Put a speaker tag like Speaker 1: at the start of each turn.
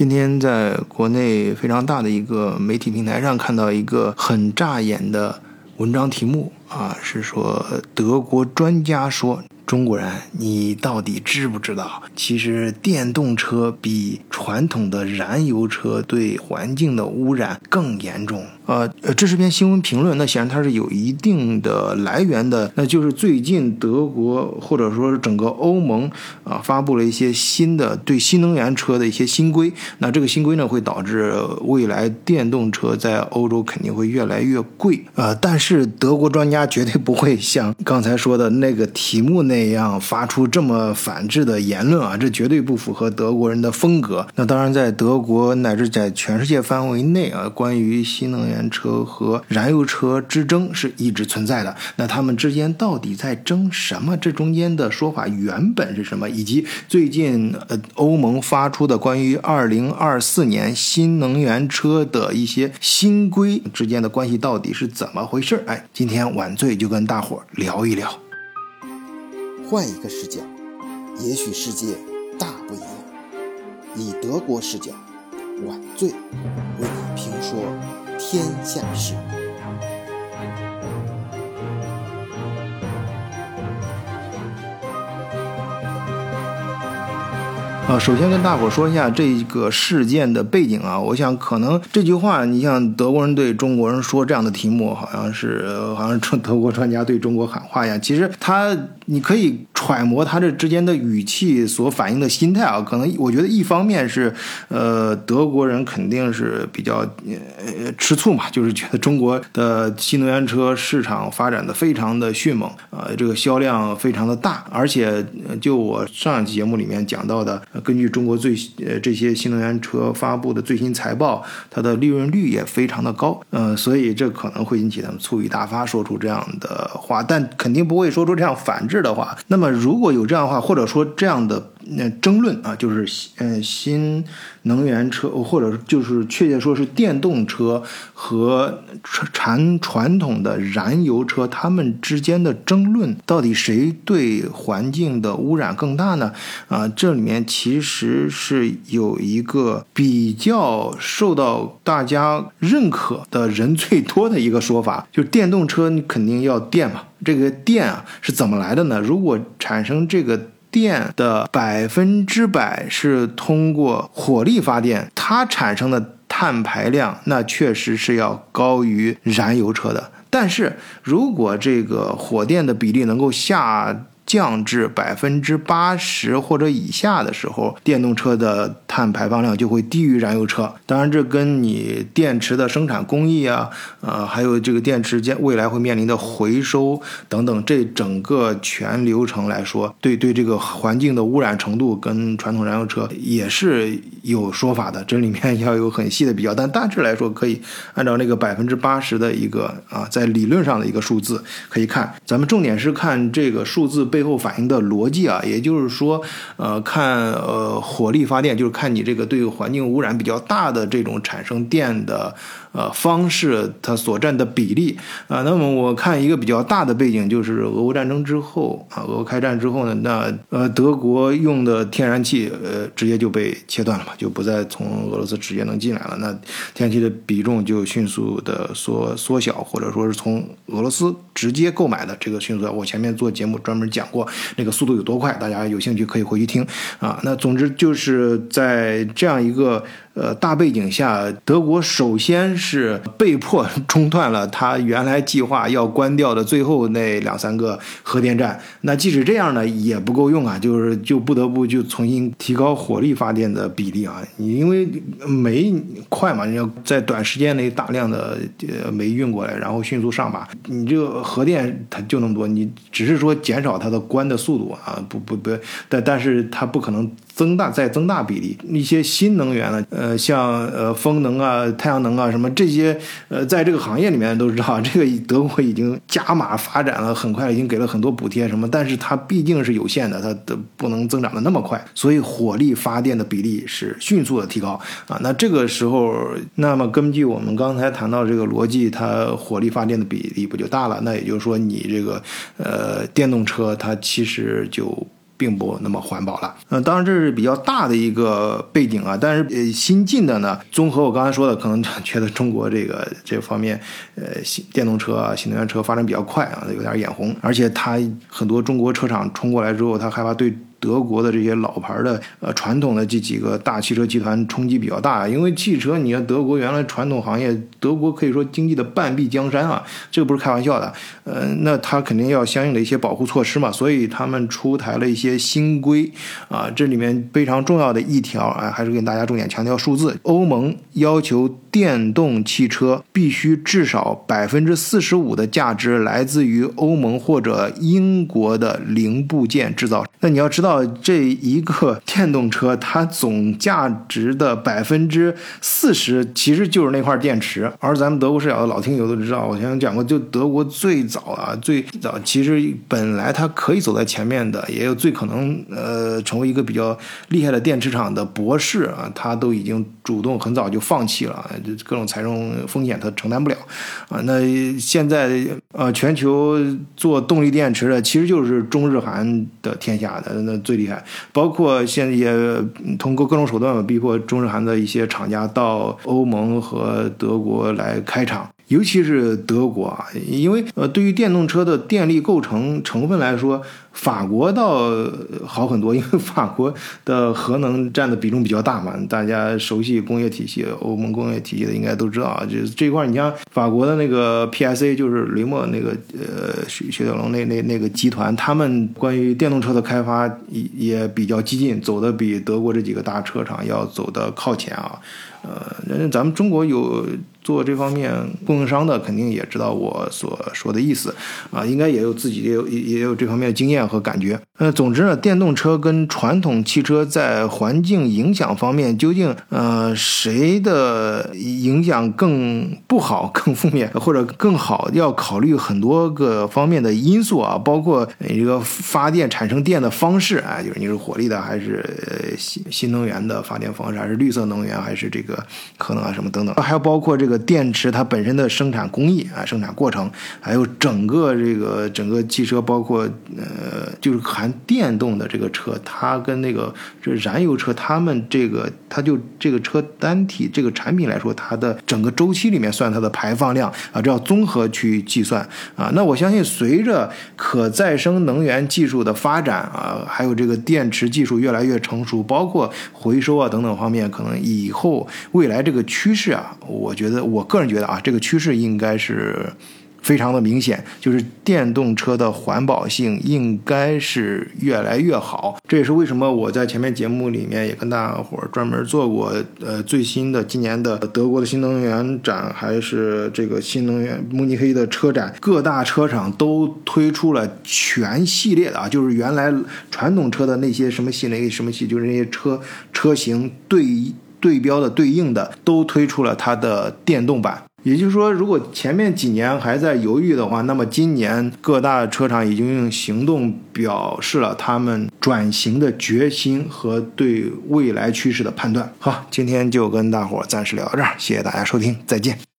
Speaker 1: 今天在国内非常大的一个媒体平台上看到一个很扎眼的文章题目啊，是说德国专家说。中国人，你到底知不知道？其实电动车比传统的燃油车对环境的污染更严重。呃呃，这是篇新闻评论，那显然它是有一定的来源的。那就是最近德国或者说整个欧盟啊发布了一些新的对新能源车的一些新规。那这个新规呢，会导致未来电动车在欧洲肯定会越来越贵。呃，但是德国专家绝对不会像刚才说的那个题目那。那样发出这么反制的言论啊，这绝对不符合德国人的风格。那当然，在德国乃至在全世界范围内啊，关于新能源车和燃油车之争是一直存在的。那他们之间到底在争什么？这中间的说法原本是什么？以及最近呃欧盟发出的关于二零二四年新能源车的一些新规之间的关系到底是怎么回事？哎，今天晚醉就跟大伙聊一聊。
Speaker 2: 换一个视角，也许世界大不一样。以德国视角，晚醉为你评说天下事。
Speaker 1: 啊，首先跟大伙说一下这个事件的背景啊。我想可能这句话，你像德国人对中国人说这样的题目，好像是好像是德国专家对中国喊话一样。其实他，你可以揣摩他这之间的语气所反映的心态啊。可能我觉得一方面是，呃，德国人肯定是比较呃吃醋嘛，就是觉得中国的新能源车市场发展的非常的迅猛啊，这个销量非常的大，而且就我上一期节目里面讲到的。根据中国最呃这些新能源车发布的最新财报，它的利润率也非常的高，呃，所以这可能会引起他们醋意大发，说出这样的话，但肯定不会说出这样反制的话。那么如果有这样的话，或者说这样的。那争论啊，就是呃新能源车，或者就是确切说是电动车和传传统的燃油车，它们之间的争论，到底谁对环境的污染更大呢？啊，这里面其实是有一个比较受到大家认可的人最多的一个说法，就电动车你肯定要电嘛，这个电啊是怎么来的呢？如果产生这个。电的百分之百是通过火力发电，它产生的碳排量那确实是要高于燃油车的。但是如果这个火电的比例能够下，降至百分之八十或者以下的时候，电动车的碳排放量就会低于燃油车。当然，这跟你电池的生产工艺啊，呃，还有这个电池间未来会面临的回收等等，这整个全流程来说，对对这个环境的污染程度跟传统燃油车也是有说法的。这里面要有很细的比较，但大致来说，可以按照那个百分之八十的一个啊，在理论上的一个数字可以看。咱们重点是看这个数字被。背后反映的逻辑啊，也就是说，呃，看呃火力发电，就是看你这个对环境污染比较大的这种产生电的。呃，方式它所占的比例啊，那么我看一个比较大的背景，就是俄乌战争之后啊，俄乌开战之后呢，那呃德国用的天然气呃直接就被切断了嘛，就不再从俄罗斯直接能进来了，那天然气的比重就迅速的缩缩小，或者说是从俄罗斯直接购买的这个迅速，我前面做节目专门讲过那个速度有多快，大家有兴趣可以回去听啊。那总之就是在这样一个。呃，大背景下，德国首先是被迫中断了他原来计划要关掉的最后那两三个核电站。那即使这样呢，也不够用啊，就是就不得不就重新提高火力发电的比例啊。你因为煤快嘛，你要在短时间内大量的呃煤运过来，然后迅速上马。你这个核电它就那么多，你只是说减少它的关的速度啊，不不不，但但是它不可能。增大再增大比例，一些新能源呢，呃，像呃风能啊、太阳能啊什么这些，呃，在这个行业里面都知道，这个德国已经加码发展了，很快已经给了很多补贴什么，但是它毕竟是有限的，它的不能增长的那么快，所以火力发电的比例是迅速的提高啊。那这个时候，那么根据我们刚才谈到这个逻辑，它火力发电的比例不就大了？那也就是说，你这个呃电动车它其实就。并不那么环保了。嗯，当然这是比较大的一个背景啊。但是呃，新进的呢，综合我刚才说的，可能觉得中国这个这方面，呃，新电动车啊、新能源车发展比较快啊，有点眼红。而且它很多中国车厂冲过来之后，他害怕对。德国的这些老牌的呃传统的这几个大汽车集团冲击比较大，因为汽车，你看德国原来传统行业，德国可以说经济的半壁江山啊，这个不是开玩笑的。呃，那它肯定要相应的一些保护措施嘛，所以他们出台了一些新规啊，这里面非常重要的一条啊，还是跟大家重点强调数字，欧盟要求电动汽车必须至少百分之四十五的价值来自于欧盟或者英国的零部件制造。那你要知道。到这一个电动车，它总价值的百分之四十其实就是那块电池。而咱们德国视角的老听友都知道，我前面讲过，就德国最早啊，最早其实本来它可以走在前面的，也有最可能呃成为一个比较厉害的电池厂的博士啊，他都已经主动很早就放弃了，各种财政风险他承担不了啊。那现在呃，全球做动力电池的其实就是中日韩的天下的那。最厉害，包括现在也通过各种手段，逼迫中日韩的一些厂家到欧盟和德国来开厂。尤其是德国啊，因为呃，对于电动车的电力构成成分来说，法国倒好很多，因为法国的核能占的比重比较大嘛。大家熟悉工业体系，欧盟工业体系的应该都知道啊。就这一块，你像法国的那个 PSA，就是雷诺那个呃雪雪铁龙那那那个集团，他们关于电动车的开发也也比较激进，走的比德国这几个大车厂要走的靠前啊。呃，人咱们中国有做这方面供应商的，肯定也知道我所说的意思啊，应该也有自己也有也也有这方面的经验和感觉。呃，总之呢，电动车跟传统汽车在环境影响方面，究竟呃谁的影响更不好、更负面，或者更好，要考虑很多个方面的因素啊，包括一个发电产生电的方式啊，就是你是火力的还是新新能源的发电方式，还是绿色能源，还是这个。个可能啊，什么等等，还有包括这个电池它本身的生产工艺啊，生产过程，还有整个这个整个汽车，包括呃，呃就是含电动的这个车，它跟那个这燃油车，它们这个它就这个车单体这个产品来说，它的整个周期里面算它的排放量啊，这要综合去计算啊。那我相信，随着可再生能源技术的发展啊，还有这个电池技术越来越成熟，包括回收啊等等方面，可能以后。未来这个趋势啊，我觉得我个人觉得啊，这个趋势应该是非常的明显，就是电动车的环保性应该是越来越好。这也是为什么我在前面节目里面也跟大伙儿专门做过，呃，最新的今年的德国的新能源展，还是这个新能源慕尼黑的车展，各大车厂都推出了全系列的啊，就是原来传统车的那些什么系列什么系，就是那些车车型对。对标的对应的都推出了它的电动版，也就是说，如果前面几年还在犹豫的话，那么今年各大车厂已经用行动表示了他们转型的决心和对未来趋势的判断。好，今天就跟大伙儿暂时聊到这儿，谢谢大家收听，再见。